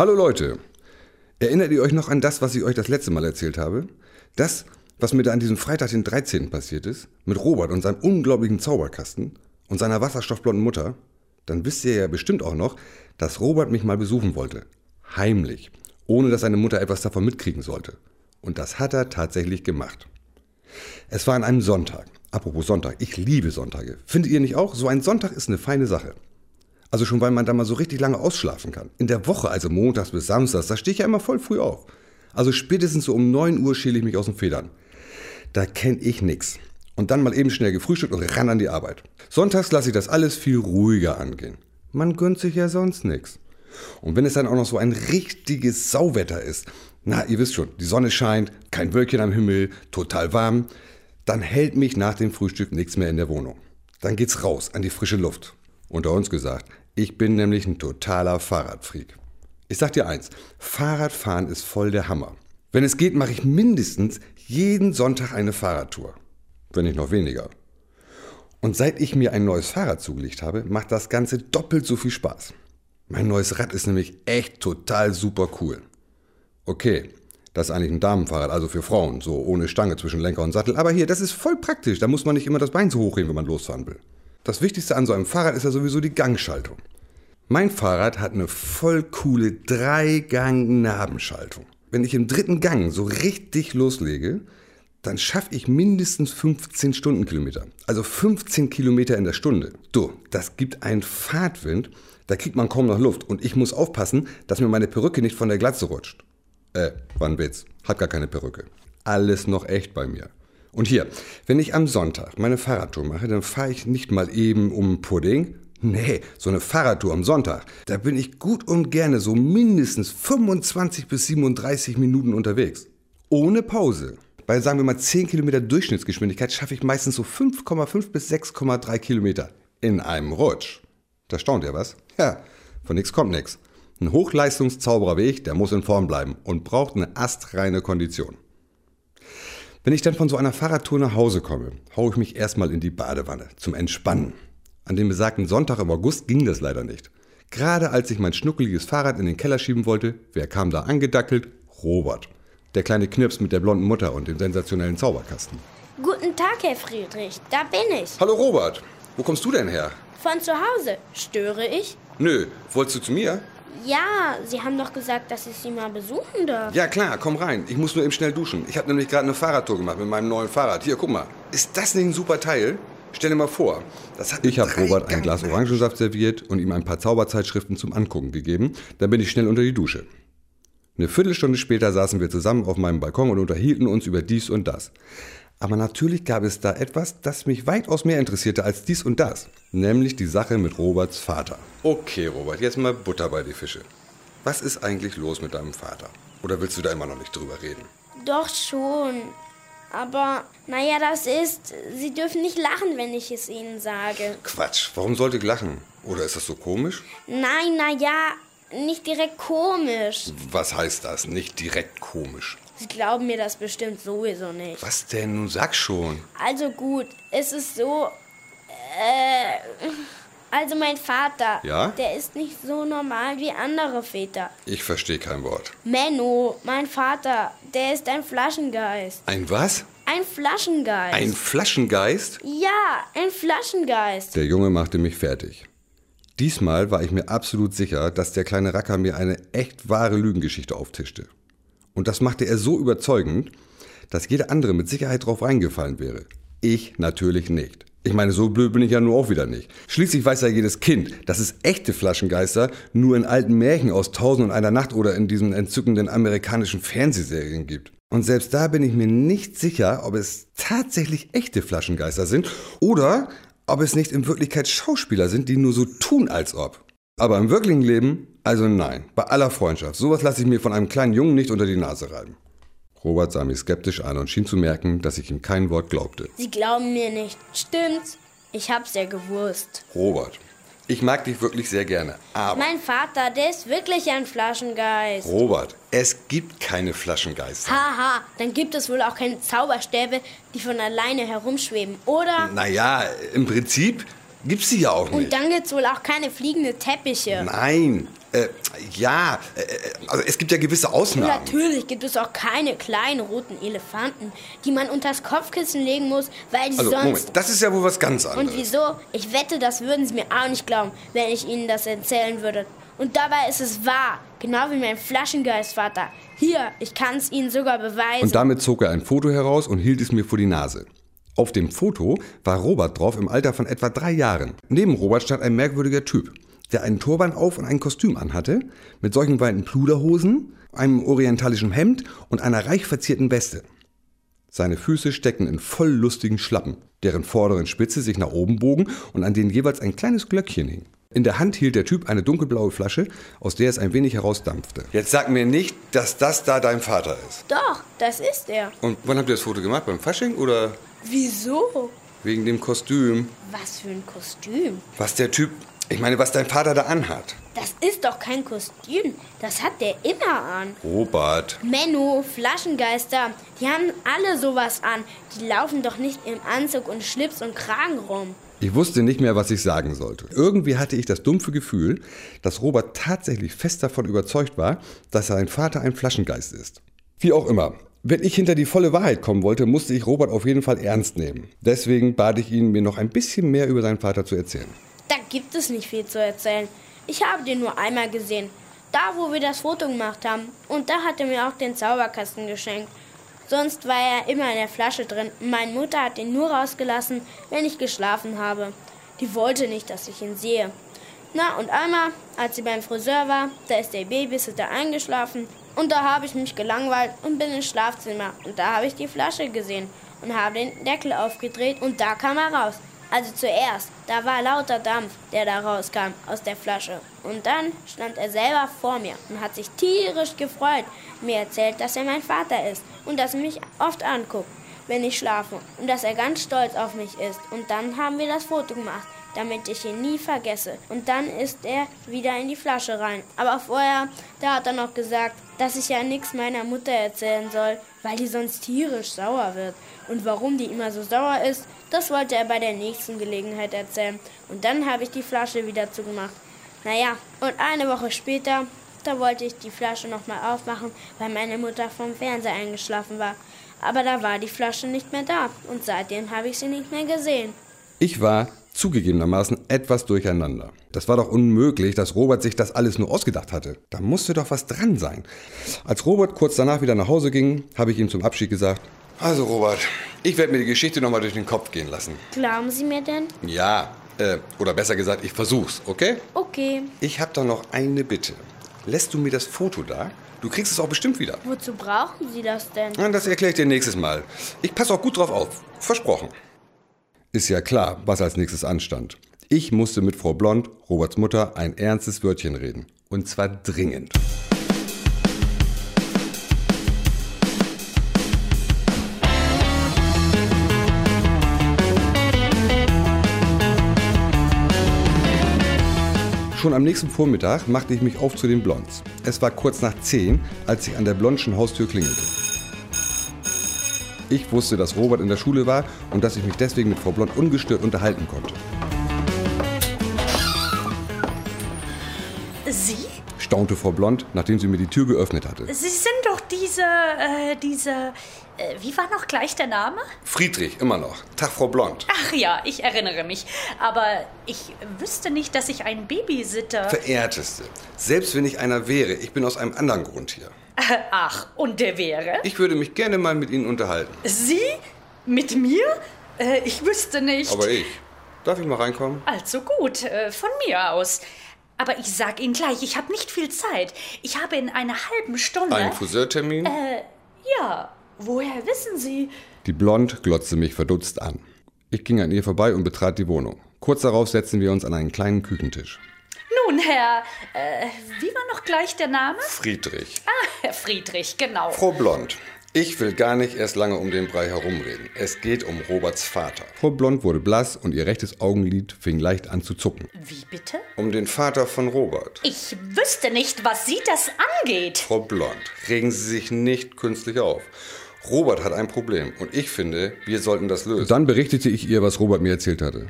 Hallo Leute, erinnert ihr euch noch an das, was ich euch das letzte Mal erzählt habe? Das, was mir da an diesem Freitag, den 13. passiert ist, mit Robert und seinem unglaublichen Zauberkasten und seiner wasserstoffblonden Mutter? Dann wisst ihr ja bestimmt auch noch, dass Robert mich mal besuchen wollte. Heimlich, ohne dass seine Mutter etwas davon mitkriegen sollte. Und das hat er tatsächlich gemacht. Es war an einem Sonntag. Apropos Sonntag, ich liebe Sonntage. Findet ihr nicht auch? So ein Sonntag ist eine feine Sache. Also schon, weil man da mal so richtig lange ausschlafen kann. In der Woche, also montags bis samstags, da stehe ich ja immer voll früh auf. Also spätestens so um 9 Uhr schäle ich mich aus den Federn. Da kenne ich nix. Und dann mal eben schnell gefrühstückt und ran an die Arbeit. Sonntags lasse ich das alles viel ruhiger angehen. Man gönnt sich ja sonst nix. Und wenn es dann auch noch so ein richtiges Sauwetter ist, na, ihr wisst schon, die Sonne scheint, kein Wölkchen am Himmel, total warm, dann hält mich nach dem Frühstück nichts mehr in der Wohnung. Dann geht's raus an die frische Luft. Unter uns gesagt, ich bin nämlich ein totaler Fahrradfreak. Ich sag dir eins, Fahrradfahren ist voll der Hammer. Wenn es geht, mache ich mindestens jeden Sonntag eine Fahrradtour. Wenn nicht noch weniger. Und seit ich mir ein neues Fahrrad zugelegt habe, macht das Ganze doppelt so viel Spaß. Mein neues Rad ist nämlich echt total super cool. Okay, das ist eigentlich ein Damenfahrrad, also für Frauen, so ohne Stange zwischen Lenker und Sattel. Aber hier, das ist voll praktisch, da muss man nicht immer das Bein so hochheben, wenn man losfahren will. Das Wichtigste an so einem Fahrrad ist ja sowieso die Gangschaltung. Mein Fahrrad hat eine voll coole Dreigang-Nabenschaltung. Wenn ich im dritten Gang so richtig loslege, dann schaffe ich mindestens 15 Stundenkilometer. Also 15 Kilometer in der Stunde. Du, das gibt einen Fahrtwind, da kriegt man kaum noch Luft. Und ich muss aufpassen, dass mir meine Perücke nicht von der Glatze rutscht. Äh, war ein Witz. Hat gar keine Perücke. Alles noch echt bei mir. Und hier, wenn ich am Sonntag meine Fahrradtour mache, dann fahre ich nicht mal eben um Pudding. Nee, so eine Fahrradtour am Sonntag. Da bin ich gut und gerne so mindestens 25 bis 37 Minuten unterwegs. Ohne Pause. Bei sagen wir mal 10 Kilometer Durchschnittsgeschwindigkeit schaffe ich meistens so 5,5 bis 6,3 Kilometer. In einem Rutsch. Da staunt ihr was? Ja, von nichts kommt nichts. Ein Hochleistungszauberer wie der muss in Form bleiben und braucht eine astreine Kondition. Wenn ich dann von so einer Fahrradtour nach Hause komme, haue ich mich erstmal in die Badewanne zum Entspannen. An dem besagten Sonntag im August ging das leider nicht. Gerade als ich mein schnuckeliges Fahrrad in den Keller schieben wollte, wer kam da angedackelt? Robert. Der kleine Knips mit der blonden Mutter und dem sensationellen Zauberkasten. Guten Tag, Herr Friedrich. Da bin ich. Hallo Robert. Wo kommst du denn her? Von zu Hause. Störe ich? Nö, wolltest du zu mir? Ja, Sie haben doch gesagt, dass ich Sie mal besuchen darf. Ja klar, komm rein. Ich muss nur eben schnell duschen. Ich habe nämlich gerade eine Fahrradtour gemacht mit meinem neuen Fahrrad. Hier, guck mal. Ist das nicht ein super Teil? Stell dir mal vor, das hat Ich habe Robert ein Glas Orangensaft serviert und ihm ein paar Zauberzeitschriften zum Angucken gegeben. Dann bin ich schnell unter die Dusche. Eine Viertelstunde später saßen wir zusammen auf meinem Balkon und unterhielten uns über dies und das. Aber natürlich gab es da etwas, das mich weitaus mehr interessierte als dies und das. Nämlich die Sache mit Roberts Vater. Okay, Robert, jetzt mal Butter bei die Fische. Was ist eigentlich los mit deinem Vater? Oder willst du da immer noch nicht drüber reden? Doch schon. Aber, naja, das ist, Sie dürfen nicht lachen, wenn ich es Ihnen sage. Quatsch, warum sollte ich lachen? Oder ist das so komisch? Nein, naja, nicht direkt komisch. Was heißt das? Nicht direkt komisch. Sie glauben mir das bestimmt sowieso nicht. Was denn? Nun sag schon. Also gut, es ist so. Äh. Also mein Vater, Ja? der ist nicht so normal wie andere Väter. Ich verstehe kein Wort. Menno, mein Vater, der ist ein Flaschengeist. Ein was? Ein Flaschengeist. Ein Flaschengeist? ja, ein Flaschengeist. Der Junge machte mich fertig. Diesmal war ich mir absolut sicher, dass der kleine Racker mir eine echt wahre Lügengeschichte auftischte. Und das machte er so überzeugend, dass jeder andere mit Sicherheit drauf reingefallen wäre. Ich natürlich nicht. Ich meine, so blöd bin ich ja nur auch wieder nicht. Schließlich weiß ja jedes Kind, dass es echte Flaschengeister nur in alten Märchen aus Tausend und einer Nacht oder in diesen entzückenden amerikanischen Fernsehserien gibt. Und selbst da bin ich mir nicht sicher, ob es tatsächlich echte Flaschengeister sind oder ob es nicht in Wirklichkeit Schauspieler sind, die nur so tun, als ob. Aber im wirklichen Leben, also nein, bei aller Freundschaft, sowas lasse ich mir von einem kleinen Jungen nicht unter die Nase reiben. Robert sah mich skeptisch an und schien zu merken, dass ich ihm kein Wort glaubte. Sie glauben mir nicht. Stimmt's? Ich hab's ja gewusst. Robert, ich mag dich wirklich sehr gerne, aber... Mein Vater, der ist wirklich ein Flaschengeist. Robert, es gibt keine Flaschengeister. Haha, dann gibt es wohl auch keine Zauberstäbe, die von alleine herumschweben, oder? Naja, im Prinzip gibt's sie ja auch Und nicht. dann gibt's wohl auch keine fliegende Teppiche. Nein, Äh, ja, äh, also es gibt ja gewisse Ausnahmen. Natürlich gibt es auch keine kleinen roten Elefanten, die man unters Kopfkissen legen muss, weil die Also, sonst... Moment, das ist ja wohl was ganz anderes. Und wieso? Ich wette, das würden Sie mir auch nicht glauben, wenn ich Ihnen das erzählen würde. Und dabei ist es wahr, genau wie mein Flaschengeistvater. Hier, ich kann es Ihnen sogar beweisen. Und damit zog er ein Foto heraus und hielt es mir vor die Nase. Auf dem Foto war Robert drauf im Alter von etwa drei Jahren. Neben Robert stand ein merkwürdiger Typ, der einen Turban auf und ein Kostüm anhatte, mit solchen weiten Pluderhosen, einem orientalischen Hemd und einer reich verzierten Weste. Seine Füße steckten in voll lustigen Schlappen, deren vorderen Spitze sich nach oben bogen und an denen jeweils ein kleines Glöckchen hing. In der Hand hielt der Typ eine dunkelblaue Flasche, aus der es ein wenig herausdampfte. Jetzt sag mir nicht, dass das da dein Vater ist. Doch, das ist er. Und wann habt ihr das Foto gemacht? Beim Fasching oder Wieso? wegen dem Kostüm? Was für ein Kostüm. Was der Typ, ich meine, was dein Vater da anhat. Das ist doch kein Kostüm. Das hat der immer an. Robert. Menno, Flaschengeister, die haben alle sowas an. Die laufen doch nicht im Anzug und Schlips und Kragen rum. Ich wusste nicht mehr, was ich sagen sollte. Irgendwie hatte ich das dumpfe Gefühl, dass Robert tatsächlich fest davon überzeugt war, dass sein Vater ein Flaschengeist ist. Wie auch immer. Wenn ich hinter die volle Wahrheit kommen wollte, musste ich Robert auf jeden Fall ernst nehmen. Deswegen bat ich ihn, mir noch ein bisschen mehr über seinen Vater zu erzählen. Da gibt es nicht viel zu erzählen. Ich habe den nur einmal gesehen. Da, wo wir das Foto gemacht haben. Und da hat er mir auch den Zauberkasten geschenkt. Sonst war er immer in der Flasche drin. Meine Mutter hat ihn nur rausgelassen, wenn ich geschlafen habe. Die wollte nicht, dass ich ihn sehe. Na, und einmal, als sie beim Friseur war, da ist der Babysitter eingeschlafen. Und da habe ich mich gelangweilt und bin ins Schlafzimmer. Und da habe ich die Flasche gesehen und habe den Deckel aufgedreht und da kam er raus. Also zuerst, da war lauter Dampf, der da rauskam aus der Flasche. Und dann stand er selber vor mir und hat sich tierisch gefreut, mir erzählt, dass er mein Vater ist und dass er mich oft anguckt, wenn ich schlafe und dass er ganz stolz auf mich ist. Und dann haben wir das Foto gemacht, damit ich ihn nie vergesse. Und dann ist er wieder in die Flasche rein. Aber vorher, da hat er noch gesagt, dass ich ja nichts meiner Mutter erzählen soll, weil die sonst tierisch sauer wird. Und warum die immer so sauer ist, das wollte er bei der nächsten Gelegenheit erzählen. Und dann habe ich die Flasche wieder zugemacht. Naja, und eine Woche später, da wollte ich die Flasche nochmal aufmachen, weil meine Mutter vom Fernseher eingeschlafen war. Aber da war die Flasche nicht mehr da und seitdem habe ich sie nicht mehr gesehen. Ich war zugegebenermaßen etwas durcheinander. Das war doch unmöglich, dass Robert sich das alles nur ausgedacht hatte. Da musste doch was dran sein. Als Robert kurz danach wieder nach Hause ging, habe ich ihm zum Abschied gesagt, also Robert, ich werde mir die Geschichte nochmal durch den Kopf gehen lassen. Glauben Sie mir denn? Ja, äh, oder besser gesagt, ich versuch's, okay? Okay. Ich habe doch noch eine Bitte. Lässt du mir das Foto da? Du kriegst es auch bestimmt wieder. Wozu brauchen Sie das denn? Das erkläre ich dir nächstes Mal. Ich passe auch gut drauf auf. Versprochen. Ist ja klar, was als nächstes anstand. Ich musste mit Frau Blond, Roberts Mutter, ein ernstes Wörtchen reden. Und zwar dringend. Schon am nächsten Vormittag machte ich mich auf zu den Blonds. Es war kurz nach 10, als ich an der Blondschen Haustür klingelte. Ich wusste, dass Robert in der Schule war und dass ich mich deswegen mit Frau Blond ungestört unterhalten konnte. Sie? Staunte Frau Blond, nachdem sie mir die Tür geöffnet hatte. Sie sind doch diese, äh, diese, äh, wie war noch gleich der Name? Friedrich, immer noch. Tag, Frau Blond. Ach ja, ich erinnere mich. Aber ich wüsste nicht, dass ich einen Babysitter... Verehrteste, selbst wenn ich einer wäre, ich bin aus einem anderen Grund hier. Ach, und der wäre? Ich würde mich gerne mal mit Ihnen unterhalten. Sie? Mit mir? Äh, ich wüsste nicht. Aber ich. Darf ich mal reinkommen? Also gut, äh, von mir aus. Aber ich sag Ihnen gleich, ich habe nicht viel Zeit. Ich habe in einer halben Stunde... Ein Friseurtermin? Äh, ja. Woher wissen Sie? Die Blond glotzte mich verdutzt an. Ich ging an ihr vorbei und betrat die Wohnung. Kurz darauf setzten wir uns an einen kleinen Küchentisch. Nun, Herr... Äh, wie war noch gleich der Name? Friedrich. Ah, Herr Friedrich, genau. Frau Blond, ich will gar nicht erst lange um den Brei herumreden. Es geht um Roberts Vater. Frau Blond wurde blass und ihr rechtes Augenlid fing leicht an zu zucken. Wie bitte? Um den Vater von Robert. Ich wüsste nicht, was Sie das angeht. Frau Blond, regen Sie sich nicht künstlich auf. Robert hat ein Problem und ich finde, wir sollten das lösen. Dann berichtete ich ihr, was Robert mir erzählt hatte.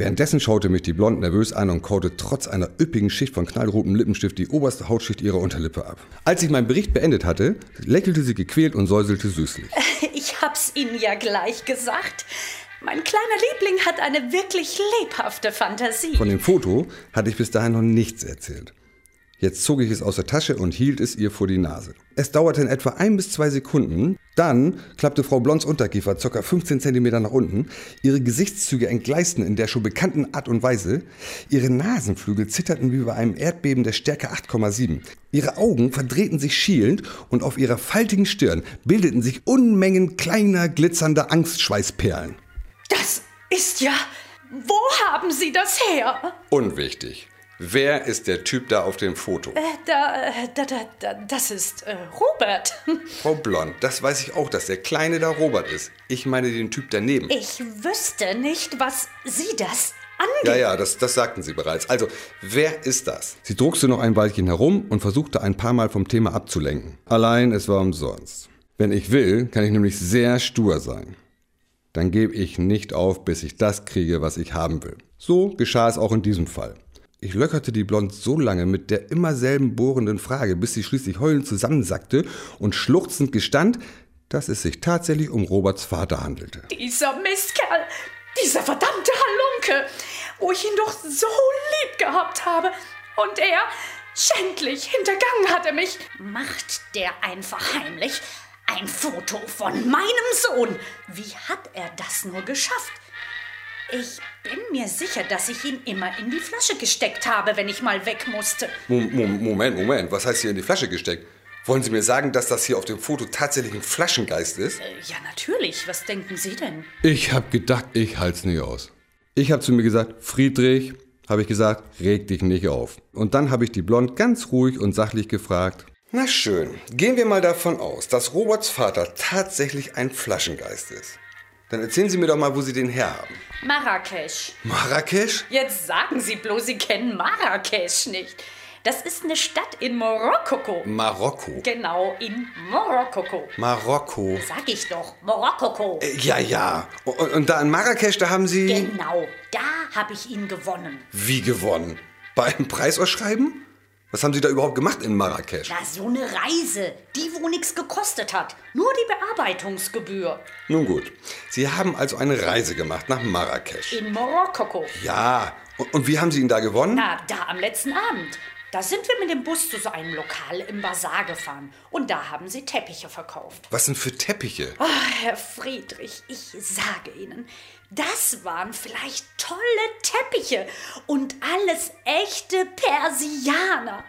Währenddessen schaute mich die Blond nervös an und kaute trotz einer üppigen Schicht von knallrotem Lippenstift die oberste Hautschicht ihrer Unterlippe ab. Als ich meinen Bericht beendet hatte, lächelte sie gequält und säuselte süßlich. Ich hab's Ihnen ja gleich gesagt. Mein kleiner Liebling hat eine wirklich lebhafte Fantasie. Von dem Foto hatte ich bis dahin noch nichts erzählt. Jetzt zog ich es aus der Tasche und hielt es ihr vor die Nase. Es dauerte in etwa ein bis zwei Sekunden. Dann klappte Frau Blonds Unterkiefer ca. 15 cm nach unten. Ihre Gesichtszüge entgleisten in der schon bekannten Art und Weise. Ihre Nasenflügel zitterten wie bei einem Erdbeben der Stärke 8,7. Ihre Augen verdrehten sich schielend und auf ihrer faltigen Stirn bildeten sich Unmengen kleiner, glitzernder Angstschweißperlen. Das ist ja. Wo haben Sie das her? Unwichtig. Wer ist der Typ da auf dem Foto? Äh, da, äh, da, da, da, das ist äh, Robert. Frau Blond, das weiß ich auch, dass der Kleine da Robert ist. Ich meine den Typ daneben. Ich wüsste nicht, was Sie das angeht. Ja, ja, das, das sagten Sie bereits. Also, wer ist das? Sie druckste noch ein Weilchen herum und versuchte ein paar Mal vom Thema abzulenken. Allein, es war umsonst. Wenn ich will, kann ich nämlich sehr stur sein. Dann gebe ich nicht auf, bis ich das kriege, was ich haben will. So geschah es auch in diesem Fall. Ich löcherte die Blond so lange mit der immer selben bohrenden Frage, bis sie schließlich heulend zusammensackte und schluchzend gestand, dass es sich tatsächlich um Roberts Vater handelte. Dieser Mistkerl, dieser verdammte Halunke, wo ich ihn doch so lieb gehabt habe. Und er, schändlich, hintergangen hat er mich. Macht der einfach heimlich ein Foto von meinem Sohn. Wie hat er das nur geschafft? Ich bin mir sicher, dass ich ihn immer in die Flasche gesteckt habe, wenn ich mal weg musste. Mo- Mo- Moment, Moment, was heißt hier in die Flasche gesteckt? Wollen Sie mir sagen, dass das hier auf dem Foto tatsächlich ein Flaschengeist ist? Äh, Ja, natürlich. Was denken Sie denn? Ich hab gedacht, ich halt's nie aus. Ich hab zu mir gesagt, Friedrich, habe ich gesagt, reg dich nicht auf. Und dann habe ich die Blond ganz ruhig und sachlich gefragt. Na schön, gehen wir mal davon aus, dass Roberts Vater tatsächlich ein Flaschengeist ist. Dann erzählen Sie mir doch mal, wo Sie den herhaben. Marrakesch. Marrakesch? Jetzt sagen Sie bloß, Sie kennen Marrakesch nicht. Das ist eine Stadt in Marokko. Marokko. Genau, in Marokko. Marokko. Sag ich doch, Marokko. Äh, Ja, ja. Und, und da in Marrakesch, da haben Sie Genau, da habe ich ihn gewonnen. wie gewonnen? Bei einem Preisausschreiben? Was haben Sie da überhaupt gemacht in Marrakesch? Na, so eine Reise, die wo nichts gekostet hat. Nur die Bearbeitungsgebühr. Nun gut. Sie haben also eine Reise gemacht nach Marrakesch. In Marokko. Ja. Und, und wie haben Sie ihn da gewonnen? Na, da am letzten Abend. Da sind wir mit dem Bus zu so einem Lokal im Bazar gefahren. Und da haben sie Teppiche verkauft. Was denn für Teppiche? Ah, Herr Friedrich, ich sage Ihnen, das waren vielleicht tolle Teppiche und alles echte Persianer.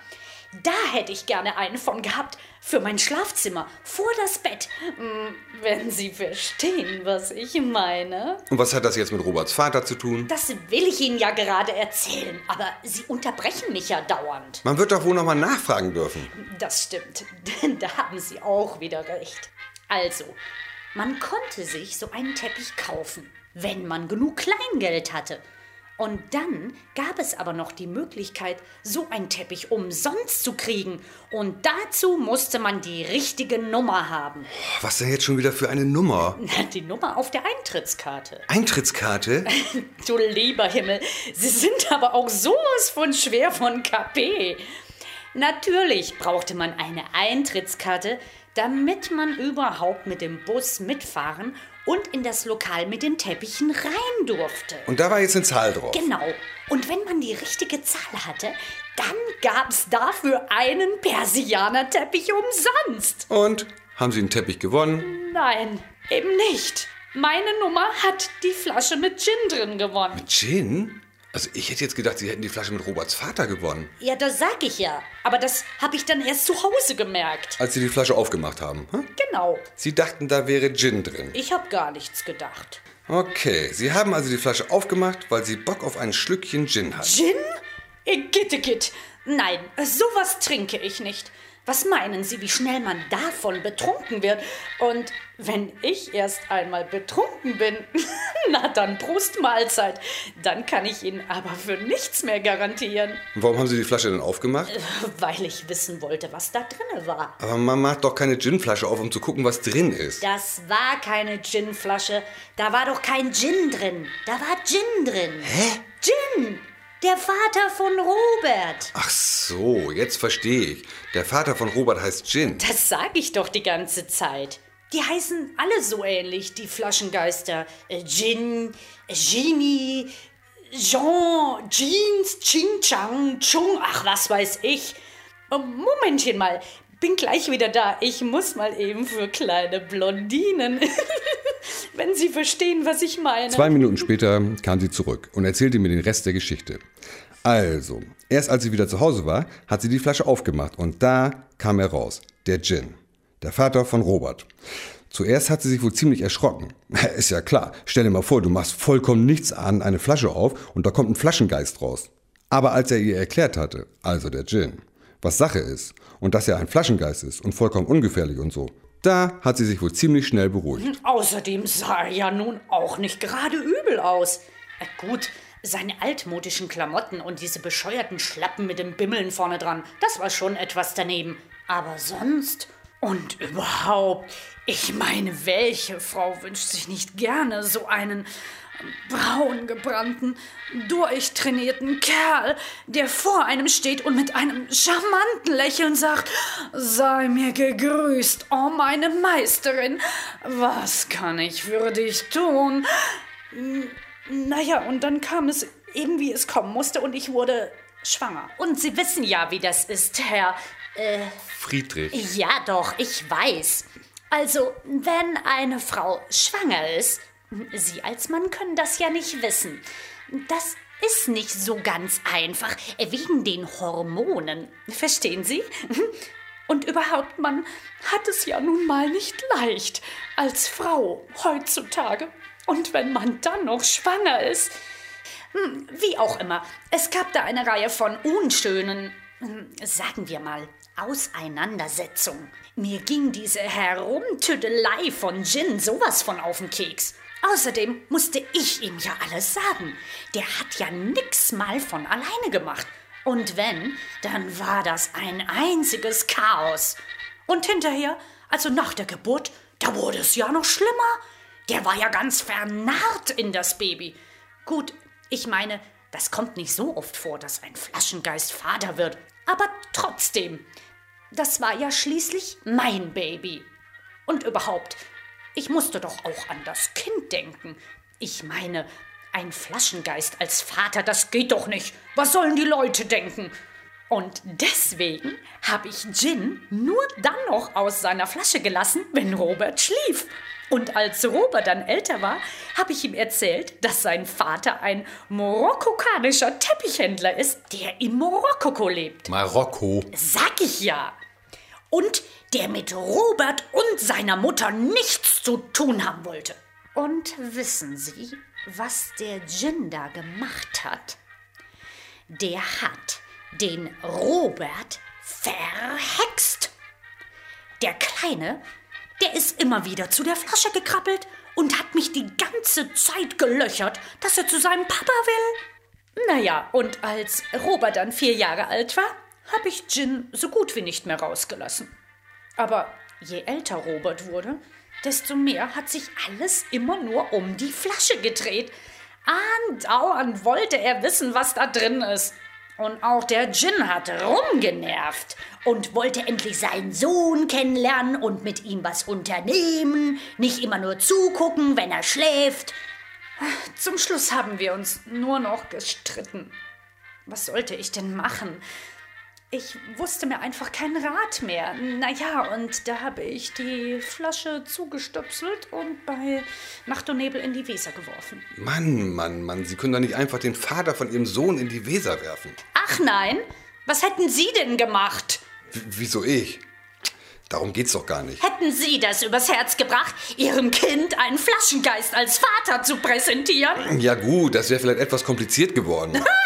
Da hätte ich gerne einen von gehabt für mein Schlafzimmer, vor das Bett. Hm, Wenn Sie verstehen, was ich meine. Und was hat das jetzt mit Roberts Vater zu tun? Das will ich Ihnen ja gerade erzählen, aber Sie unterbrechen mich ja dauernd. Man wird doch wohl noch mal nachfragen dürfen. Das stimmt, denn da haben Sie auch wieder recht. Also, man konnte sich so einen Teppich kaufen, wenn man genug Kleingeld hatte. Und dann gab es aber noch die Möglichkeit, so einen Teppich umsonst zu kriegen. Und dazu musste man die richtige Nummer haben. Was denn jetzt schon wieder für eine Nummer? Na, Die Nummer auf der Eintrittskarte. Eintrittskarte? Du lieber Himmel, Sie sind aber auch sowas von schwer von KP. Natürlich brauchte man eine Eintrittskarte, damit man überhaupt mit dem Bus mitfahren und in das Lokal mit den Teppichen rein durfte. Und da war jetzt eine Zahl drauf. Genau. Und wenn man die richtige Zahl hatte, dann gab's dafür einen Persianerteppich umsonst. Und? Haben Sie einen Teppich gewonnen? Nein, eben nicht. Meine Nummer hat die Flasche mit Gin drin gewonnen. Gin? Also ich hätte jetzt gedacht, Sie hätten die Flasche mit Roberts Vater gewonnen, Ja, das sag ich ja. Aber das habe ich dann erst zu Hause gemerkt. als Sie die Flasche aufgemacht haben. Hm? Genau. Sie dachten, da wäre Gin drin. Ich habe gar nichts gedacht. Okay, Sie haben also die Flasche aufgemacht, weil Sie Bock auf ein Schlückchen Gin hatten. Gin? Igittigit. Nein, sowas trinke ich nicht. Was meinen Sie, wie schnell man davon betrunken wird? Und Wenn ich erst einmal betrunken bin, na dann Prost Mahlzeit. Dann kann ich Ihnen aber für nichts mehr garantieren. Warum haben Sie die Flasche denn aufgemacht? Weil ich wissen wollte, was da drinne war. Aber man macht doch keine Ginflasche auf, um zu gucken, was drin ist. Das war keine Ginflasche. Da war doch kein Gin drin. Da war Gin drin. Hä? Gin! Der Vater von Robert. Ach so, jetzt verstehe ich. Der Vater von Robert heißt Gin. Das sag ich doch die ganze Zeit. Die heißen alle so ähnlich, die Flaschengeister. Äh, Gin, äh, Genie, Jean, Jeans, Ching Chang, Chung, ach was weiß ich. Oh, Momentchen mal, bin gleich wieder da. Ich muss mal eben für kleine Blondinen. Wenn Sie verstehen, was ich meine. Zwei Minuten später kam sie zurück und erzählte mir den Rest der Geschichte. Also, erst als sie wieder zu Hause war, hat sie die Flasche aufgemacht und da kam er raus, der Gin, der Vater von Robert. Zuerst hat sie sich wohl ziemlich erschrocken. Ist ja klar, stell dir mal vor, du machst vollkommen nichts an eine Flasche auf und da kommt ein Flaschengeist raus. Aber als er ihr erklärt hatte, also der Gin, was Sache ist und dass er ein Flaschengeist ist und vollkommen ungefährlich und so, da hat sie sich wohl ziemlich schnell beruhigt. Außerdem sah er ja nun auch nicht gerade übel aus. Äh, gut, seine altmodischen Klamotten und diese bescheuerten Schlappen mit dem Bimmeln vorne dran, das war schon etwas daneben. Aber sonst und überhaupt, ich meine, welche Frau wünscht sich nicht gerne so einen braun gebrannten, durchtrainierten Kerl, der vor einem steht und mit einem charmanten Lächeln sagt, sei mir gegrüßt, oh meine Meisterin, was kann ich für dich tun? Naja, und dann kam es eben, wie es kommen musste, und ich wurde schwanger. Und Sie wissen ja, wie das ist, Herr. Äh, Friedrich. ja, doch, ich weiß. Also, wenn eine Frau schwanger ist, Sie als Mann können das ja nicht wissen. Das ist nicht so ganz einfach, wegen den Hormonen. Verstehen Sie? Und überhaupt, man hat es ja nun mal nicht leicht als Frau heutzutage. Und wenn man dann noch schwanger ist. Hm, Wie auch immer, es gab da eine Reihe von unschönen, hm, sagen wir mal, Auseinandersetzungen. Mir ging diese Herumtüdelei von Gin sowas von auf den Keks. Außerdem musste ich ihm ja alles sagen. Der hat ja nix mal von alleine gemacht. Und wenn, dann war das ein einziges Chaos. Und hinterher, also nach der Geburt, da wurde es ja noch schlimmer. Der war ja ganz vernarrt in das Baby. Gut, ich meine, das kommt nicht so oft vor, dass ein Flaschengeist Vater wird. Aber trotzdem, das war ja schließlich mein Baby. Und überhaupt, ich musste doch auch an das Kind denken. Ich meine, ein Flaschengeist als Vater, das geht doch nicht. Was sollen die Leute denken? Und deswegen habe ich Gin nur dann noch aus seiner Flasche gelassen, wenn Robert schlief. Und als Robert dann älter war, habe ich ihm erzählt, dass sein Vater ein marokkanischer Teppichhändler ist, der in Marokko lebt. Marokko. Sag ich ja. Und der mit Robert und seiner Mutter nichts zu tun haben wollte. Und wissen Sie, was der Gin da gemacht hat? Der hat den Robert verhext. Der Kleine, der ist immer wieder zu der Flasche gekrabbelt und hat mich die ganze Zeit gelöchert, dass er zu seinem Papa will. Naja, und als Robert dann vier Jahre alt war, habe ich Gin so gut wie nicht mehr rausgelassen. Aber je älter Robert wurde, desto mehr hat sich alles immer nur um die Flasche gedreht. Andauernd wollte er wissen, was da drin ist. Und auch der Gin hat rumgenervt und wollte endlich seinen Sohn kennenlernen und mit ihm was unternehmen, nicht immer nur zugucken, wenn er schläft. Zum Schluss haben wir uns nur noch gestritten. Was sollte ich denn machen? Ich wusste mir einfach keinen Rat mehr. Naja, und da habe ich die Flasche zugestöpselt und bei Nacht und Nebel in die Weser geworfen. Mann, Mann, Mann, Sie können doch nicht einfach den Vater von Ihrem Sohn in die Weser werfen. Ach nein, was hätten Sie denn gemacht? W wieso ich? Darum geht's doch gar nicht. Hätten Sie das übers Herz gebracht, Ihrem Kind einen Flaschengeist als Vater zu präsentieren? Ja gut, das wäre vielleicht etwas kompliziert geworden.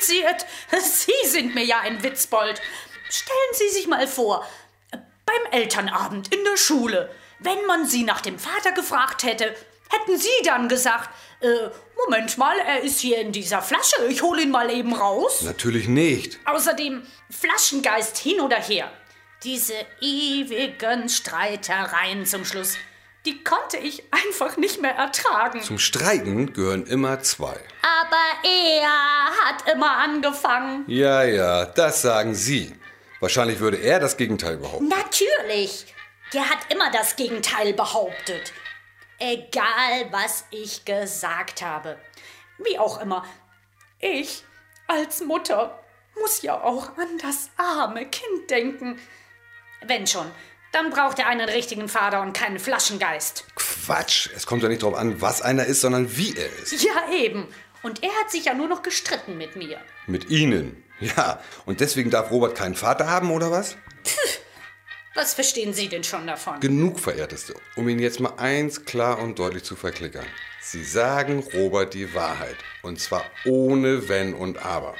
Kompliziert. Sie sind mir ja ein Witzbold. Stellen Sie sich mal vor, beim Elternabend in der Schule, Wenn man sie nach dem Vater gefragt hätte, hätten sie dann gesagt, äh, Moment mal, er ist hier in dieser Flasche, ich hole ihn mal eben raus. Natürlich nicht. Außerdem Flaschengeist hin oder her. Diese ewigen Streitereien zum Schluss, die konnte ich einfach nicht mehr ertragen. Zum Streiten gehören immer zwei. Aber er hat immer angefangen. Ja, ja, das sagen Sie. Wahrscheinlich würde er das Gegenteil behaupten. Natürlich. Der hat immer das Gegenteil behauptet. Egal, was ich gesagt habe. Wie auch immer. Ich als Mutter muss ja auch an das arme Kind denken. Wenn schon, dann braucht er einen richtigen Vater und keinen Flaschengeist. Quatsch. Es kommt ja nicht darauf an, was einer ist, sondern wie er ist. Ja, eben. Und er hat sich ja nur noch gestritten mit mir. Mit Ihnen. Ja. Und deswegen darf Robert keinen Vater haben, oder was? Was verstehen Sie denn schon davon? Genug, verehrteste, um Ihnen jetzt mal eins klar und deutlich zu verklickern. Sie sagen Robert die Wahrheit. Und zwar ohne Wenn und Aber.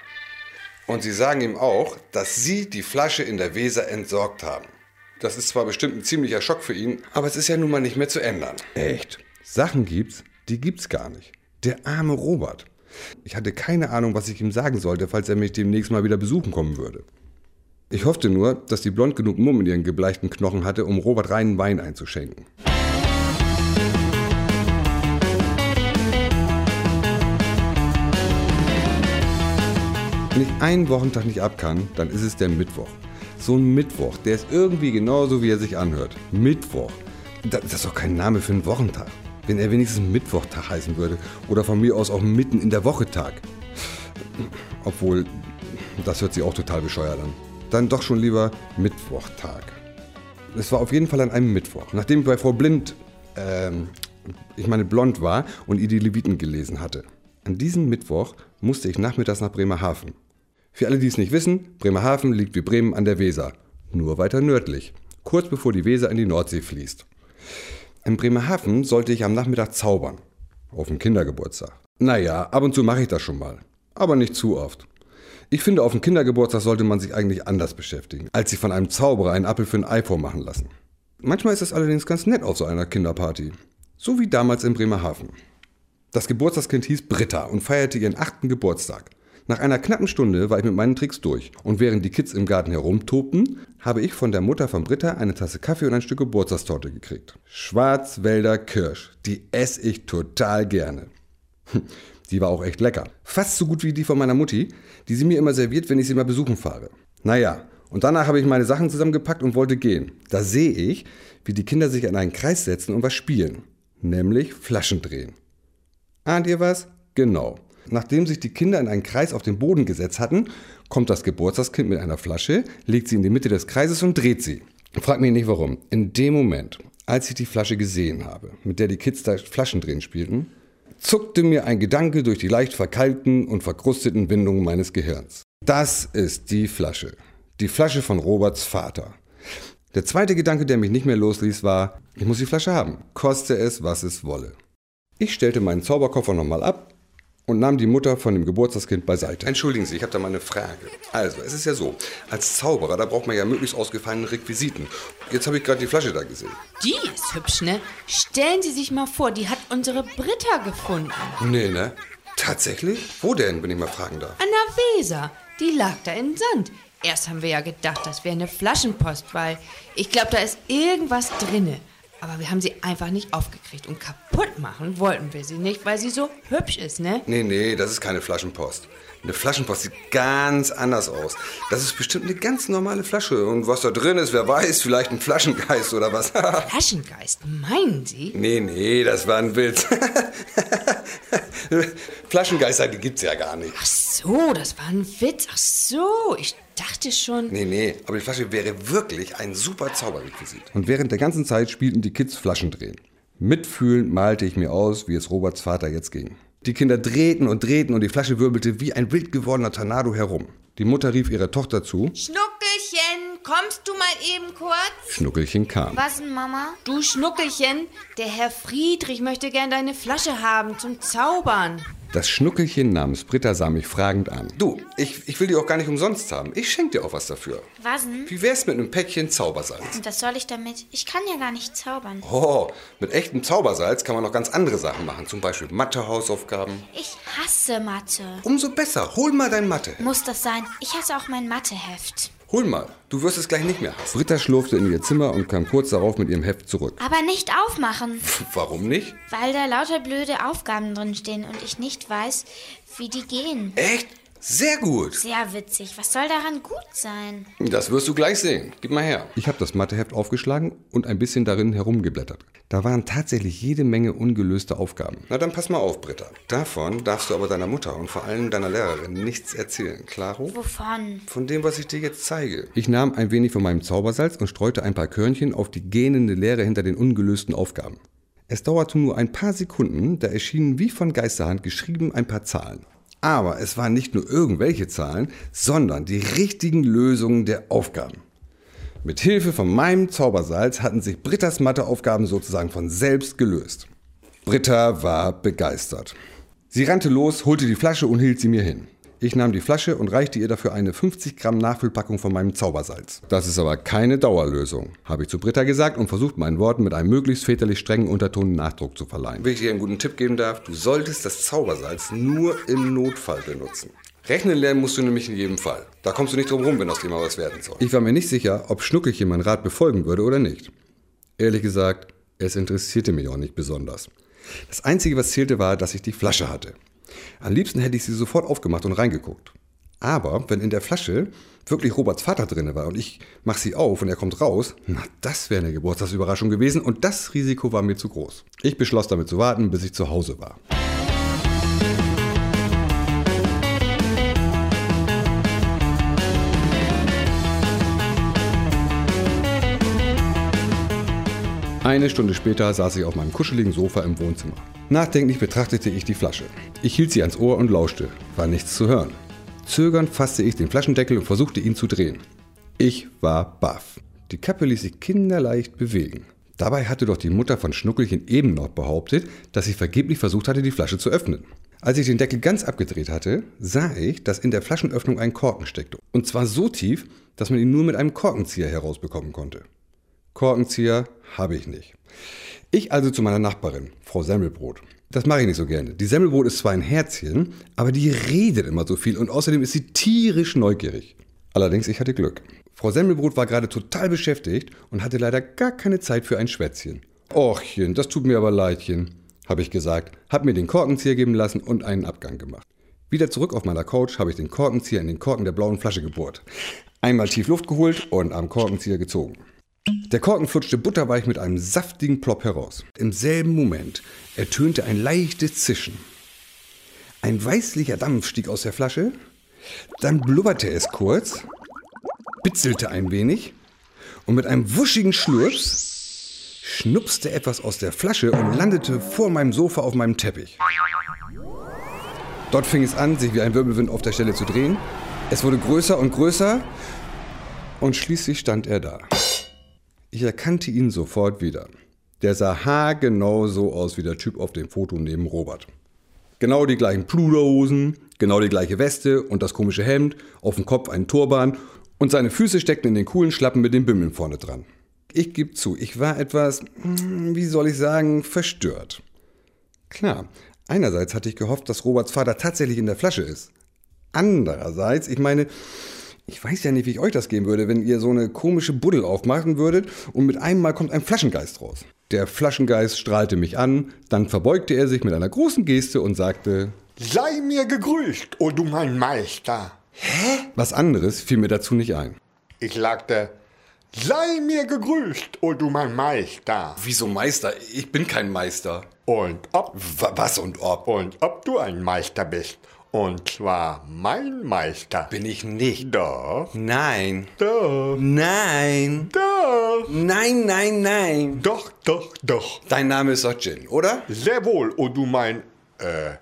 Und Sie sagen ihm auch, dass Sie die Flasche in der Weser entsorgt haben. Das ist zwar bestimmt ein ziemlicher Schock für ihn, aber es ist ja nun mal nicht mehr zu ändern. Echt? Sachen gibt's, die gibt's gar nicht. Der arme Robert. Ich hatte keine Ahnung, was ich ihm sagen sollte, falls er mich demnächst mal wieder besuchen kommen würde. Ich hoffte nur, dass die Blond genug Mumm in ihren gebleichten Knochen hatte, um Robert reinen Wein einzuschenken. Wenn ich einen Wochentag nicht ab kann, dann ist es der Mittwoch. So ein Mittwoch, der ist irgendwie genauso, wie er sich anhört. Mittwoch. Das ist doch kein Name für einen Wochentag. Wenn er wenigstens Mittwochtag heißen würde. Oder von mir aus auch mitten in der Woche Tag. Obwohl, das hört sich auch total bescheuert an. Dann doch schon lieber Mittwochtag. Es war auf jeden Fall an einem Mittwoch. Nachdem ich bei Frau Blind, ähm, ich meine blond war und ihr die Leviten gelesen hatte. An diesem Mittwoch musste ich nachmittags nach Bremerhaven. Für alle, die es nicht wissen, Bremerhaven liegt wie Bremen an der Weser. Nur weiter nördlich. Kurz bevor die Weser in die Nordsee fließt. In Bremerhaven sollte ich am Nachmittag zaubern. Auf dem Kindergeburtstag. Naja, ab und zu mache ich das schon mal. Aber nicht zu oft. Ich finde, auf dem Kindergeburtstag sollte man sich eigentlich anders beschäftigen, als sich von einem Zauberer einen Apfel für ein Ei vormachen lassen. Manchmal ist es allerdings ganz nett auf so einer Kinderparty. So wie damals in Bremerhaven. Das Geburtstagskind hieß Britta und feierte ihren achten Geburtstag. Nach einer knappen Stunde war ich mit meinen Tricks durch und während die Kids im Garten herumtobten, habe ich von der Mutter von Britta eine Tasse Kaffee und ein Stück Geburtstagstorte gekriegt. Schwarzwälder Kirsch, die esse ich total gerne. Die war auch echt lecker. Fast so gut wie die von meiner Mutti, die sie mir immer serviert, wenn ich sie mal besuchen fahre. Naja, und danach habe ich meine Sachen zusammengepackt und wollte gehen. Da sehe ich, wie die Kinder sich an einen Kreis setzen und was spielen. Nämlich Flaschen drehen. Ahnt ihr was? Genau. Nachdem sich die Kinder in einen Kreis auf den Boden gesetzt hatten, kommt das Geburtstagskind mit einer Flasche, legt sie in die Mitte des Kreises und dreht sie. Frag mich nicht warum. In dem Moment, als ich die Flasche gesehen habe, mit der die Kids da Flaschendrehen spielten, zuckte mir ein Gedanke durch die leicht verkalkten und verkrusteten Windungen meines Gehirns. Das ist die Flasche. Die Flasche von Roberts Vater. Der zweite Gedanke, der mich nicht mehr losließ, war, ich muss die Flasche haben, koste es, was es wolle. Ich stellte meinen Zauberkoffer nochmal ab und nahm die Mutter von dem Geburtstagskind beiseite. Entschuldigen Sie, ich habe da mal eine Frage. Also, es ist ja so, als Zauberer, da braucht man ja möglichst ausgefallene Requisiten. Jetzt habe ich gerade die Flasche da gesehen. Die ist hübsch, ne? Stellen Sie sich mal vor, die hat unsere Britta gefunden. Nee, ne? Tatsächlich? Wo denn, wenn ich mal fragen darf? An der Weser. Die lag da im Sand. Erst haben wir ja gedacht, das wäre eine Flaschenpost, weil ich glaube, da ist irgendwas drinne. Aber wir haben sie einfach nicht aufgekriegt und kaputt machen wollten wir sie nicht, weil sie so hübsch ist, ne? Nee, nee, das ist keine Flaschenpost. Eine Flaschenpost sieht ganz anders aus. Das ist bestimmt eine ganz normale Flasche. Und was da drin ist, wer weiß, vielleicht ein Flaschengeist oder was. Flaschengeist, meinen Sie? nee, nee, das war ein Witz. Flaschengeister, die gibt's ja gar nicht. Ach so, das war ein Witz. Ach so, ich dachte schon. Nee, nee, aber die Flasche wäre wirklich ein super Zauberrequisit. Und während der ganzen Zeit spielten die Kids Flaschendrehen. Mitfühlend malte ich mir aus, wie es Roberts Vater jetzt ging. Die Kinder drehten und drehten und die Flasche wirbelte wie ein wild gewordener Tornado herum. Die Mutter rief ihrer Tochter zu. Schnuckelchen, kommst du mal eben kurz? Schnuckelchen kam. Was denn, Mama? Du Schnuckelchen, der Herr Friedrich möchte gern deine Flasche haben zum Zaubern. Das Schnuckelchen namens Britta sah mich fragend an. Du, ich, ich will die auch gar nicht umsonst haben. Ich schenke dir auch was dafür. Was denn? Wie wär's mit einem Päckchen Zaubersalz? Und was soll ich damit? Ich kann ja gar nicht zaubern. Oh, mit echtem Zaubersalz kann man noch ganz andere Sachen machen. Zum Beispiel Mathehausaufgaben. Ich hasse Mathe. Umso besser. Hol mal dein Mathe. Muss das sein? Ich hasse auch mein Matheheft. Hol mal. Du wirst es gleich nicht mehr hassen. Britta schlurfte in ihr Zimmer und kam kurz darauf mit ihrem Heft zurück. Aber nicht aufmachen, Warum nicht? weil da lauter blöde Aufgaben drin stehen und ich nicht weiß, wie die gehen. Echt? Sehr gut. Sehr witzig. Was soll daran gut sein? Das wirst du gleich sehen. Gib mal her. Ich habe das Matheheft aufgeschlagen und ein bisschen darin herumgeblättert. Da waren tatsächlich jede Menge ungelöste Aufgaben. Na dann pass mal auf, Britta. Davon darfst du aber deiner Mutter und vor allem deiner Lehrerin nichts erzählen. Klaro? Wovon? Von dem, was ich dir jetzt zeige. Ich nahm ein wenig von meinem Zaubersalz und streute ein paar Körnchen auf die gähnende Leere hinter den ungelösten Aufgaben. Es dauerte nur ein paar Sekunden, da erschienen wie von Geisterhand geschrieben ein paar Zahlen. Aber es waren nicht nur irgendwelche Zahlen, sondern die richtigen Lösungen der Aufgaben. Mit Hilfe von meinem Zaubersalz hatten sich Brittas Matheaufgaben sozusagen von selbst gelöst. Britta war begeistert. Sie rannte los, holte die Flasche und hielt sie mir hin. Ich nahm die Flasche und reichte ihr dafür eine 50 Gramm Nachfüllpackung von meinem Zaubersalz. Das ist aber keine Dauerlösung, habe ich zu Britta gesagt und versucht meinen Worten mit einem möglichst väterlich strengen Unterton Nachdruck zu verleihen. Wenn ich dir einen guten Tipp geben darf, du solltest das Zaubersalz nur im Notfall benutzen. Rechnen lernen musst du nämlich in jedem Fall. Da kommst du nicht drum rum, wenn aus dir mal was werden soll. Ich war mir nicht sicher, ob Schnuckelchen meinen Rat befolgen würde oder nicht. Ehrlich gesagt, es interessierte mich auch nicht besonders. Das Einzige, was zählte, war, dass ich die Flasche hatte. Am liebsten hätte ich sie sofort aufgemacht und reingeguckt. Aber wenn in der Flasche wirklich Roberts Vater drin war und ich mache sie auf und er kommt raus, na, das wäre eine Geburtstagsüberraschung gewesen und das Risiko war mir zu groß. Ich beschloss damit zu warten, bis ich zu Hause war. Eine Stunde später saß ich auf meinem kuscheligen Sofa im Wohnzimmer. Nachdenklich betrachtete ich die Flasche. Ich hielt sie ans Ohr und lauschte. War nichts zu hören. Zögernd fasste ich den Flaschendeckel und versuchte ihn zu drehen. Ich war baff. Die Kappe ließ sich kinderleicht bewegen. Dabei hatte doch die Mutter von Schnuckelchen eben noch behauptet, dass ich vergeblich versucht hatte, die Flasche zu öffnen. Als ich den Deckel ganz abgedreht hatte, sah ich, dass in der Flaschenöffnung ein Korken steckte. Und zwar so tief, dass man ihn nur mit einem Korkenzieher herausbekommen konnte. Korkenzieher habe ich nicht. Ich also zu meiner Nachbarin, Frau Semmelbrot. Das mache ich nicht so gerne. Die Semmelbrot ist zwar ein Herzchen, aber die redet immer so viel und außerdem ist sie tierisch neugierig. Allerdings, ich hatte Glück. Frau Semmelbrot war gerade total beschäftigt und hatte leider gar keine Zeit für ein Schwätzchen. Ochchen, das tut mir aber leidchen, habe ich gesagt, habe mir den Korkenzieher geben lassen und einen Abgang gemacht. Wieder zurück auf meiner Couch habe ich den Korkenzieher in den Korken der blauen Flasche gebohrt. Einmal tief Luft geholt und am Korkenzieher gezogen. Der Korken flutschte butterweich mit einem saftigen Plop heraus. Im selben Moment ertönte ein leichtes Zischen. Ein weißlicher Dampf stieg aus der Flasche, dann blubberte es kurz, bitzelte ein wenig und mit einem wuschigen Schlurps schnupste etwas aus der Flasche und landete vor meinem Sofa auf meinem Teppich. Dort fing es an, sich wie ein Wirbelwind auf der Stelle zu drehen. Es wurde größer und größer und schließlich stand er da. Ich erkannte ihn sofort wieder. Der sah haargenau so aus wie der Typ auf dem Foto neben Robert. Genau die gleichen Pluderhosen, genau die gleiche Weste und das komische Hemd, auf dem Kopf ein Turban und seine Füße steckten in den coolen Schlappen mit den Bimmeln vorne dran. Ich gebe zu, ich war etwas, hm, wie soll ich sagen, verstört. Klar, einerseits hatte ich gehofft, dass Roberts Vater tatsächlich in der Flasche ist. Andererseits, ich meine, ich weiß ja nicht, wie ich euch das geben würde, wenn ihr so eine komische Buddel aufmachen würdet und mit einem Mal kommt ein Flaschengeist raus. Der Flaschengeist strahlte mich an, dann verbeugte er sich mit einer großen Geste und sagte, Sei mir gegrüßt, o du mein Meister. was anderes fiel mir dazu nicht ein. Ich sagte, sei mir gegrüßt, o du mein Meister. Wieso Meister? Ich bin kein Meister. Und ob, Was und ob? und ob du ein Meister bist. Und zwar mein Meister. Bin ich nicht. Doch, Nein. doch, Nein. doch, Nein, nein, nein. doch, doch, doch. Dein Name ist doch Jin, oder? Sehr wohl, o du mein, äh,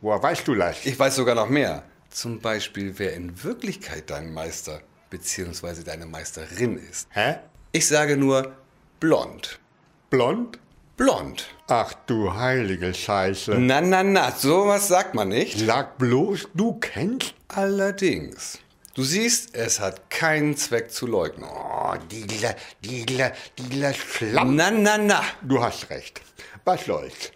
woher weißt du das? Ich weiß sogar noch mehr. zum Beispiel, wer in Wirklichkeit dein Meister bzw. deine Meisterin ist. Hä? Ich sage nur blond. Blond? Blond. Ach du heilige Scheiße. Na, na, na, sowas sagt man nicht. Sag bloß, du kennst. Allerdings. Du siehst, es hat keinen Zweck zu leugnen. Oh, dieser, dieser, dieser Schlamm. Na, na, na. Du hast recht. Was soll's?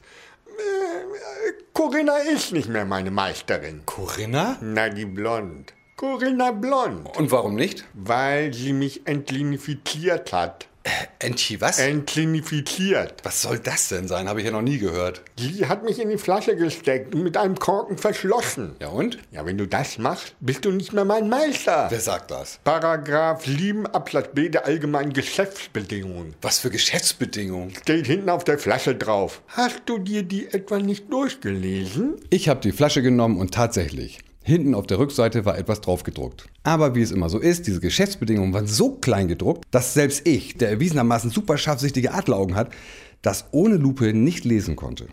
Äh, Corinna ist nicht mehr meine Meisterin. Corinna? Na, die Blond. Corinna Blond. Und warum nicht? Weil sie mich entlinifiziert hat. Enti, was? Entlinifiziert. was soll das denn sein? Habe ich ja noch nie gehört. Sie hat mich in die Flasche gesteckt und mit einem Korken verschlossen. Ja und? Ja, wenn du das machst, bist du nicht mehr mein Meister. Wer sagt das? Paragraph 7 Absatz B der allgemeinen Geschäftsbedingungen. Was für Geschäftsbedingungen? Steht hinten auf der Flasche drauf. Hast du dir die etwa nicht durchgelesen? Ich habe die Flasche genommen und tatsächlich, hinten auf der Rückseite war etwas drauf gedruckt. Aber wie es immer so ist, diese Geschäftsbedingungen waren so klein gedruckt, dass selbst ich, der erwiesenermaßen super scharfsichtige Adleraugen hat, das ohne Lupe nicht lesen konnte.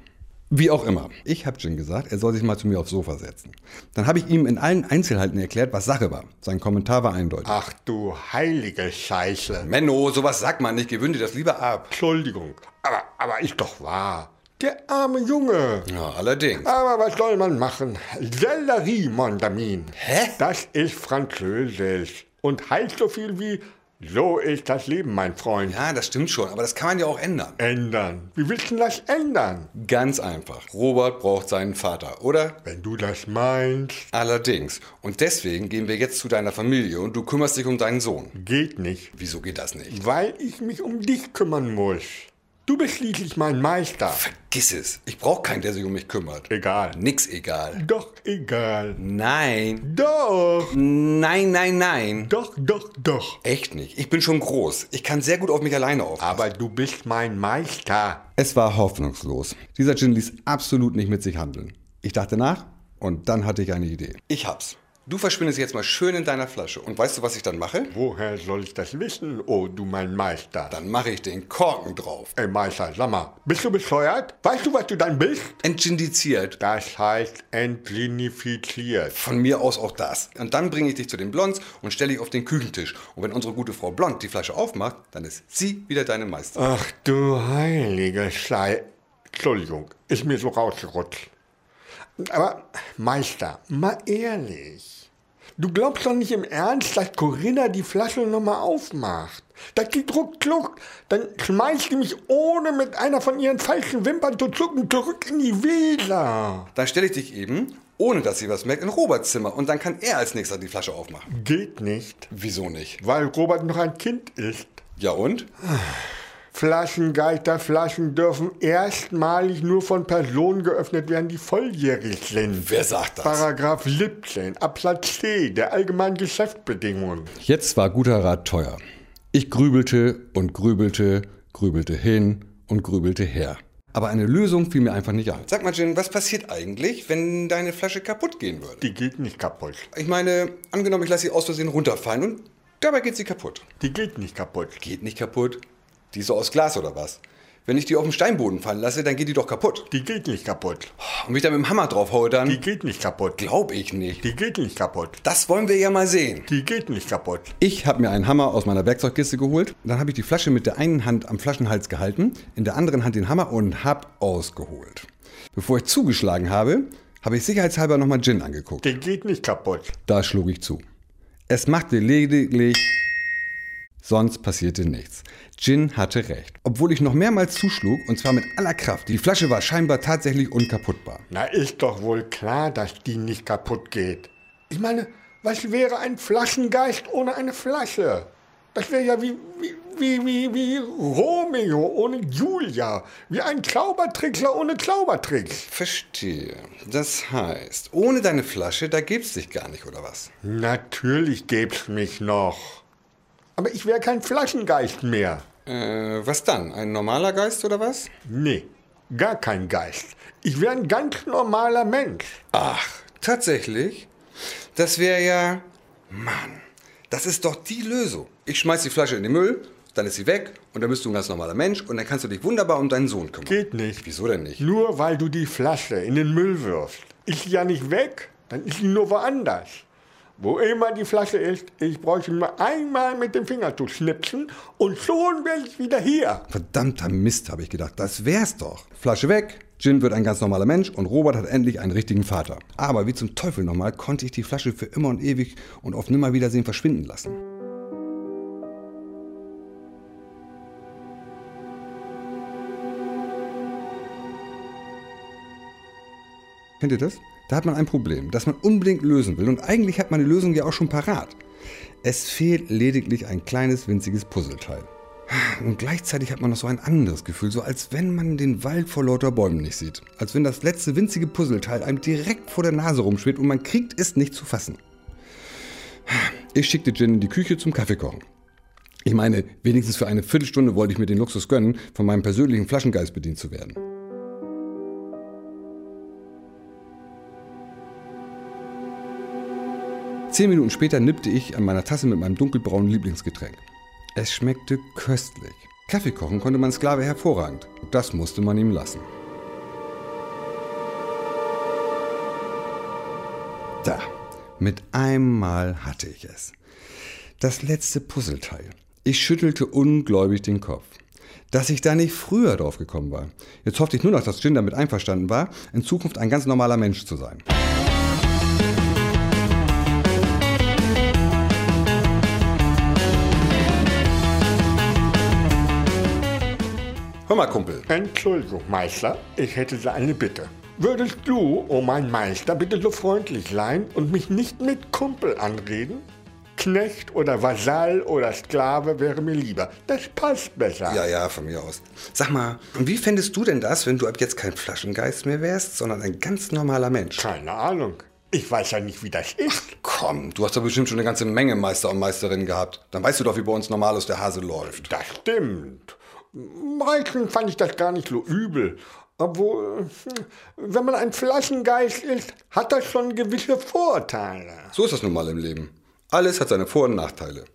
Wie auch immer. Ich habe Jin gesagt, er soll sich mal zu mir aufs Sofa setzen. Dann habe ich ihm in allen Einzelheiten erklärt, was Sache war. Sein Kommentar war eindeutig. Ach du heilige Scheiße. Menno, sowas sagt man nicht, gewöhn dir das lieber ab. Entschuldigung, aber, aber ist doch wahr. Der arme Junge. Ja, allerdings. Aber was soll man machen? Sellerie, Mondamin. Hä? Das ist Französisch und heißt so viel wie so ist das Leben, mein Freund. Ja, das stimmt schon, aber das kann man ja auch ändern. Ändern. Wie willst du das ändern? Ganz einfach. Robert braucht seinen Vater, oder? Wenn du das meinst, Allerdings. Und deswegen gehen wir jetzt zu deiner Familie und du kümmerst dich um deinen Sohn. geht nicht. Wieso geht das nicht? Weil ich mich um dich kümmern muss. Du bist schließlich mein Meister. Vergiss es. Ich brauche keinen, der sich um mich kümmert. Egal. Nix egal. Doch egal. Nein. Doch. Nein, nein, nein. Doch, doch, doch. Echt nicht. Ich bin schon groß. Ich kann sehr gut auf mich alleine aufpassen. Aber du bist mein Meister. Es war hoffnungslos. Dieser Gin ließ absolut nicht mit sich handeln. Ich dachte nach und dann hatte ich eine Idee. Ich hab's. Du verschwindest jetzt mal schön in deiner Flasche. Und weißt du, was ich dann mache? Woher soll ich das wissen, oh du mein Meister? Dann mache ich den Korken drauf. Ey Meister, sag mal, bist du bescheuert? Weißt du, was du dann bist? Entgindiziert. Das heißt entlinifiziert. Von mir aus auch das. Und dann bringe ich dich zu den Blonds und stelle dich auf den Küchentisch. Und wenn unsere gute Frau Blond die Flasche aufmacht, dann ist sie wieder deine Meisterin. Ach du heilige Schei. Entschuldigung, ist mir so rausgerutscht. Aber Meister, mal ehrlich. Du glaubst doch nicht im Ernst, dass Corinna die Flasche nochmal aufmacht. Das geht ruckzuck. Dann schmeißt sie mich ohne mit einer von ihren falschen Wimpern zu zucken zurück in die Weser. Dann stelle ich dich eben, ohne dass sie was merkt, in Roberts Zimmer. Und dann kann er als nächster die Flasche aufmachen. Geht nicht, Wieso nicht? weil Robert noch ein Kind ist. Ja und? Flaschengeisterflaschen dürfen erstmalig nur von Personen geöffnet werden, die volljährig sind. Wer sagt das? Paragraph 17 Absatz C der allgemeinen Geschäftsbedingungen. Jetzt war guter Rat teuer. Ich grübelte und grübelte, grübelte hin und grübelte her. Aber eine Lösung fiel mir einfach nicht ein. Sag mal, Jin, was passiert eigentlich, wenn deine Flasche kaputt gehen würde? Die geht nicht kaputt. Ich meine, angenommen, ich lasse sie aus Versehen runterfallen und dabei geht sie kaputt. Die geht nicht kaputt. Geht nicht kaputt? Die ist so aus Glas oder was? Wenn ich die auf den Steinboden fallen lasse, dann geht die doch kaputt. Die geht nicht kaputt. Und mich da mit dem Hammer drauf haue, dann Die geht nicht kaputt. glaub ich nicht. Die geht nicht kaputt. Das wollen wir ja mal sehen. Die geht nicht kaputt. Ich habe mir einen Hammer aus meiner Werkzeugkiste geholt. Dann habe ich die Flasche mit der einen Hand am Flaschenhals gehalten, in der anderen Hand den Hammer und hab ausgeholt. Bevor ich zugeschlagen habe, habe ich sicherheitshalber nochmal Gin angeguckt. Die geht nicht kaputt. Da schlug ich zu. Es machte lediglich... Sonst passierte nichts. Jin hatte recht. Obwohl ich noch mehrmals zuschlug, und zwar mit aller Kraft. Die Flasche war scheinbar tatsächlich unkaputtbar. Na, ist doch wohl klar, dass die nicht kaputt geht. Ich meine, was wäre ein Flaschengeist ohne eine Flasche? Das wäre ja wie, wie, wie, wie, wie Romeo ohne Julia. Wie ein Zaubertrickser ohne Zaubertricks. Verstehe. Das heißt, ohne deine Flasche, da gibt's dich gar nicht, oder was? Natürlich gäb's mich noch. Aber ich wäre kein Flaschengeist mehr. Äh, was dann? Ein normaler Geist oder was? Nee, gar kein Geist. Ich wäre ein ganz normaler Mensch. Ach, tatsächlich? Das wäre ja. Mann, das ist doch die Lösung. Ich schmeiß die Flasche in den Müll, dann ist sie weg und dann bist du ein ganz normaler Mensch und dann kannst du dich wunderbar um deinen Sohn kümmern. Geht nicht. Wieso denn nicht? Nur weil du die Flasche in den Müll wirfst. Ist sie ja nicht weg, dann ist sie nur woanders. Wo immer die Flasche ist, ich bräuchte nur einmal mit dem Finger zu schnipsen und schon wäre ich wieder hier. Verdammter Mist, habe ich gedacht. Das wär's doch. Flasche weg. Jin wird ein ganz normaler Mensch und Robert hat endlich einen richtigen Vater. Aber wie zum Teufel nochmal konnte ich die Flasche für immer und ewig und auf Nimmerwiedersehen verschwinden lassen. Kennt ihr das? Da hat man ein Problem, das man unbedingt lösen will und eigentlich hat man die Lösung ja auch schon parat. Es fehlt lediglich ein kleines winziges Puzzleteil. Und gleichzeitig hat man noch so ein anderes Gefühl, so als wenn man den Wald vor lauter Bäumen nicht sieht. Als wenn das letzte winzige Puzzleteil einem direkt vor der Nase rumschwebt und man kriegt es nicht zu fassen. Ich schickte Jen in die Küche zum Kaffeekochen. Ich meine, wenigstens für eine Viertelstunde wollte ich mir den Luxus gönnen, von meinem persönlichen Flaschengeist bedient zu werden. Zehn Minuten später nippte ich an meiner Tasse mit meinem dunkelbraunen Lieblingsgetränk. Es schmeckte köstlich. Kaffee kochen konnte mein Sklave hervorragend. Das musste man ihm lassen. Da, mit einmal hatte ich es. Das letzte Puzzleteil. Ich schüttelte ungläubig den Kopf. Dass ich da nicht früher drauf gekommen war. Jetzt hoffte ich nur noch, dass Jin damit einverstanden war, in Zukunft ein ganz normaler Mensch zu sein. Hör mal, Kumpel. Entschuldigung, Meister, ich hätte da eine Bitte. Würdest du, oh mein Meister, bitte so freundlich sein und mich nicht mit Kumpel anreden? Knecht oder Vasall oder Sklave wäre mir lieber. Das passt besser. Ja, ja, von mir aus. Sag mal, wie fändest du denn das, wenn du ab jetzt kein Flaschengeist mehr wärst, sondern ein ganz normaler Mensch? Keine Ahnung. Ich weiß ja nicht, wie das ist. Komm, du hast doch bestimmt schon eine ganze Menge Meister und Meisterinnen gehabt. Dann weißt du doch, wie bei uns normalos der Hase läuft. Das stimmt. Meistens fand ich das gar nicht so übel. Obwohl, hm, wenn man ein Flaschengeist ist, hat das schon gewisse Vorteile. So ist das nun mal im Leben. Alles hat seine Vor- und Nachteile.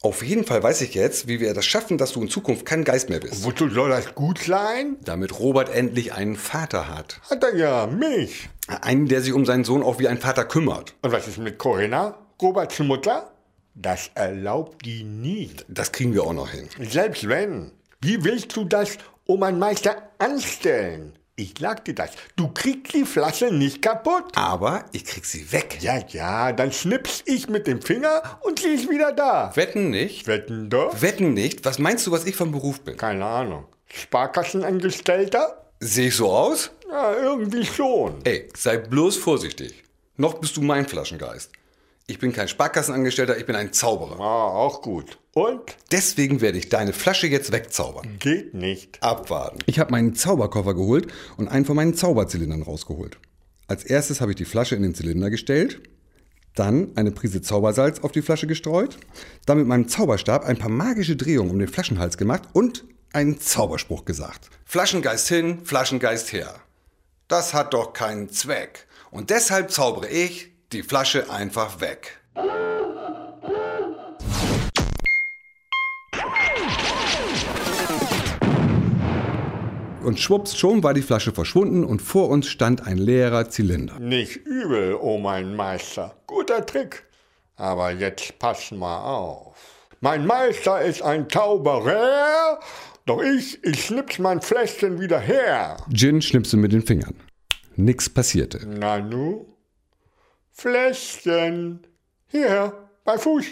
Auf jeden Fall weiß ich jetzt, wie wir das schaffen, dass du in Zukunft kein Geist mehr bist. Wozu soll das gut sein? Damit Robert endlich einen Vater hat. Hat er ja mich. Einen, der sich um seinen Sohn auch wie ein Vater kümmert. Und was ist mit Corinna, Roberts Mutter? Das erlaubt die nicht. Das kriegen wir auch noch hin. Selbst wenn. Wie willst du das, um einen Meister anstellen? Ich sag dir das. Du kriegst die Flasche nicht kaputt. Aber ich krieg sie weg. Ja, ja, dann schnips ich mit dem Finger und sie ist wieder da. Wetten nicht? Wetten doch? Wetten nicht? Was meinst du, was ich vom Beruf bin? Keine Ahnung. Sparkassenangestellter? Sehe ich so aus? Ja, irgendwie schon. Ey, sei bloß vorsichtig. Noch bist du mein Flaschengeist. Ich bin kein Sparkassenangestellter, ich bin ein Zauberer. Ah, auch gut. Und? Deswegen werde ich deine Flasche jetzt wegzaubern. Geht nicht. Abwarten. Ich habe meinen Zauberkoffer geholt und einen von meinen Zauberzylindern rausgeholt. Als erstes habe ich die Flasche in den Zylinder gestellt, dann eine Prise Zaubersalz auf die Flasche gestreut, dann mit meinem Zauberstab ein paar magische Drehungen um den Flaschenhals gemacht und einen Zauberspruch gesagt. Flaschengeist hin, Flaschengeist her. Das hat doch keinen Zweck. Und deshalb zaubere ich die Flasche einfach weg. Und schwupps, schon war die Flasche verschwunden und vor uns stand ein leerer Zylinder. Nicht übel, oh mein Meister. Guter Trick. Aber jetzt pass mal auf. Mein Meister ist ein Zauberer, doch ich, ich schnips mein Fläschchen wieder her. Jin schnipste mit den Fingern. Nix passierte. Nanu? Fläschchen. Hier, bei Fuß.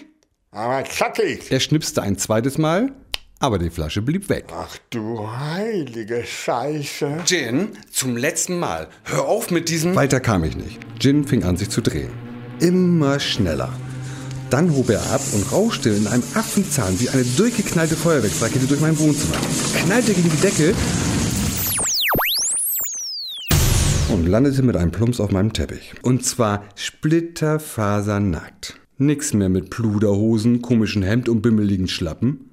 Aber zackig. Er schnipste ein zweites Mal, aber die Flasche blieb weg. Ach du heilige Scheiße. Jin, zum letzten Mal. Hör auf mit diesem. Weiter kam ich nicht. Jin fing an, sich zu drehen. Immer schneller. Dann hob er ab und rauschte in einem Affenzahn wie eine durchgeknallte Feuerwerksrakete durch mein Wohnzimmer. Knallte gegen die Decke und landete mit einem Plumps auf meinem Teppich. Und zwar splitterfasernackt. Nix mehr mit Pluderhosen, komischen Hemd und bimmeligen Schlappen.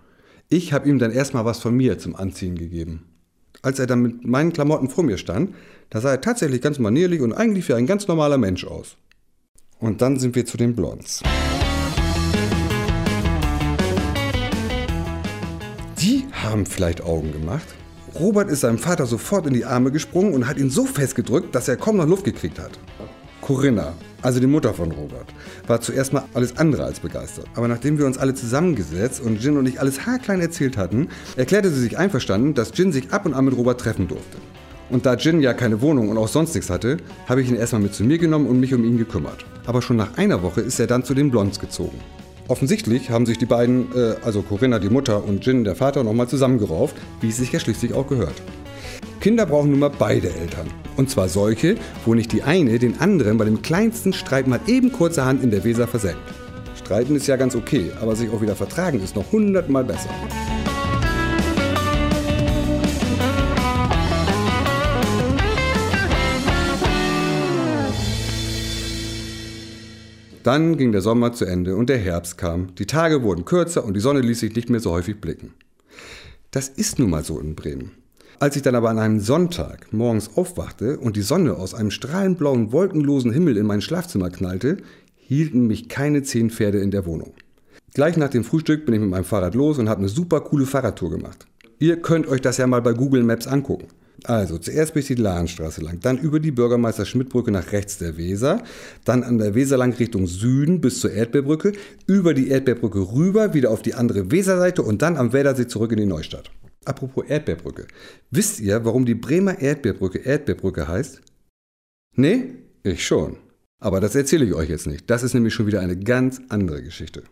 Ich habe ihm dann erstmal was von mir zum Anziehen gegeben. Als er dann mit meinen Klamotten vor mir stand, da sah er tatsächlich ganz manierlich und eigentlich wie ein ganz normaler Mensch aus. Und dann sind wir zu den Blondes. Die haben vielleicht Augen gemacht. Robert ist seinem Vater sofort in die Arme gesprungen und hat ihn so festgedrückt, dass er kaum noch Luft gekriegt hat. Corinna, also die Mutter von Robert, war zuerst mal alles andere als begeistert. Aber nachdem wir uns alle zusammengesetzt und Jin und ich alles haarklein erzählt hatten, erklärte sie sich einverstanden, dass Jin sich ab und an mit Robert treffen durfte. Und da Jin ja keine Wohnung und auch sonst nichts hatte, habe ich ihn erstmal mit zu mir genommen und mich um ihn gekümmert. Aber schon nach einer Woche ist er dann zu den Blonds gezogen. Offensichtlich haben sich die beiden, äh, also Corinna die Mutter und Jin der Vater, nochmal zusammengerauft, wie es sich ja schließlich auch gehört. Kinder brauchen nun mal beide Eltern. Und zwar solche, wo nicht die eine den anderen bei dem kleinsten Streit mal eben kurzerhand in der Weser versenkt. Streiten ist ja ganz okay, aber sich auch wieder vertragen ist noch hundertmal besser. Dann ging der Sommer zu Ende und der Herbst kam. Die Tage wurden kürzer und die Sonne ließ sich nicht mehr so häufig blicken. Das ist nun mal so in Bremen. Als ich dann aber an einem Sonntag morgens aufwachte und die Sonne aus einem strahlendblauen, wolkenlosen Himmel in mein Schlafzimmer knallte, hielten mich keine zehn Pferde in der Wohnung. Gleich nach dem Frühstück bin ich mit meinem Fahrrad los und habe eine super coole Fahrradtour gemacht. Ihr könnt euch das ja mal bei Google Maps angucken. Also zuerst bin ich die Lahnstraße lang, dann über die Bürgermeister Schmidtbrücke nach rechts der Weser, dann an der Weser lang Richtung Süden bis zur Erdbeerbrücke, über die Erdbeerbrücke rüber, wieder auf die andere Weserseite und dann am Wädersee zurück in die Neustadt. Apropos Erdbeerbrücke. Wisst ihr, warum die Bremer Erdbeerbrücke Erdbeerbrücke heißt? Nee? Ich schon. Aber das erzähle ich euch jetzt nicht. Das ist nämlich schon wieder eine ganz andere Geschichte.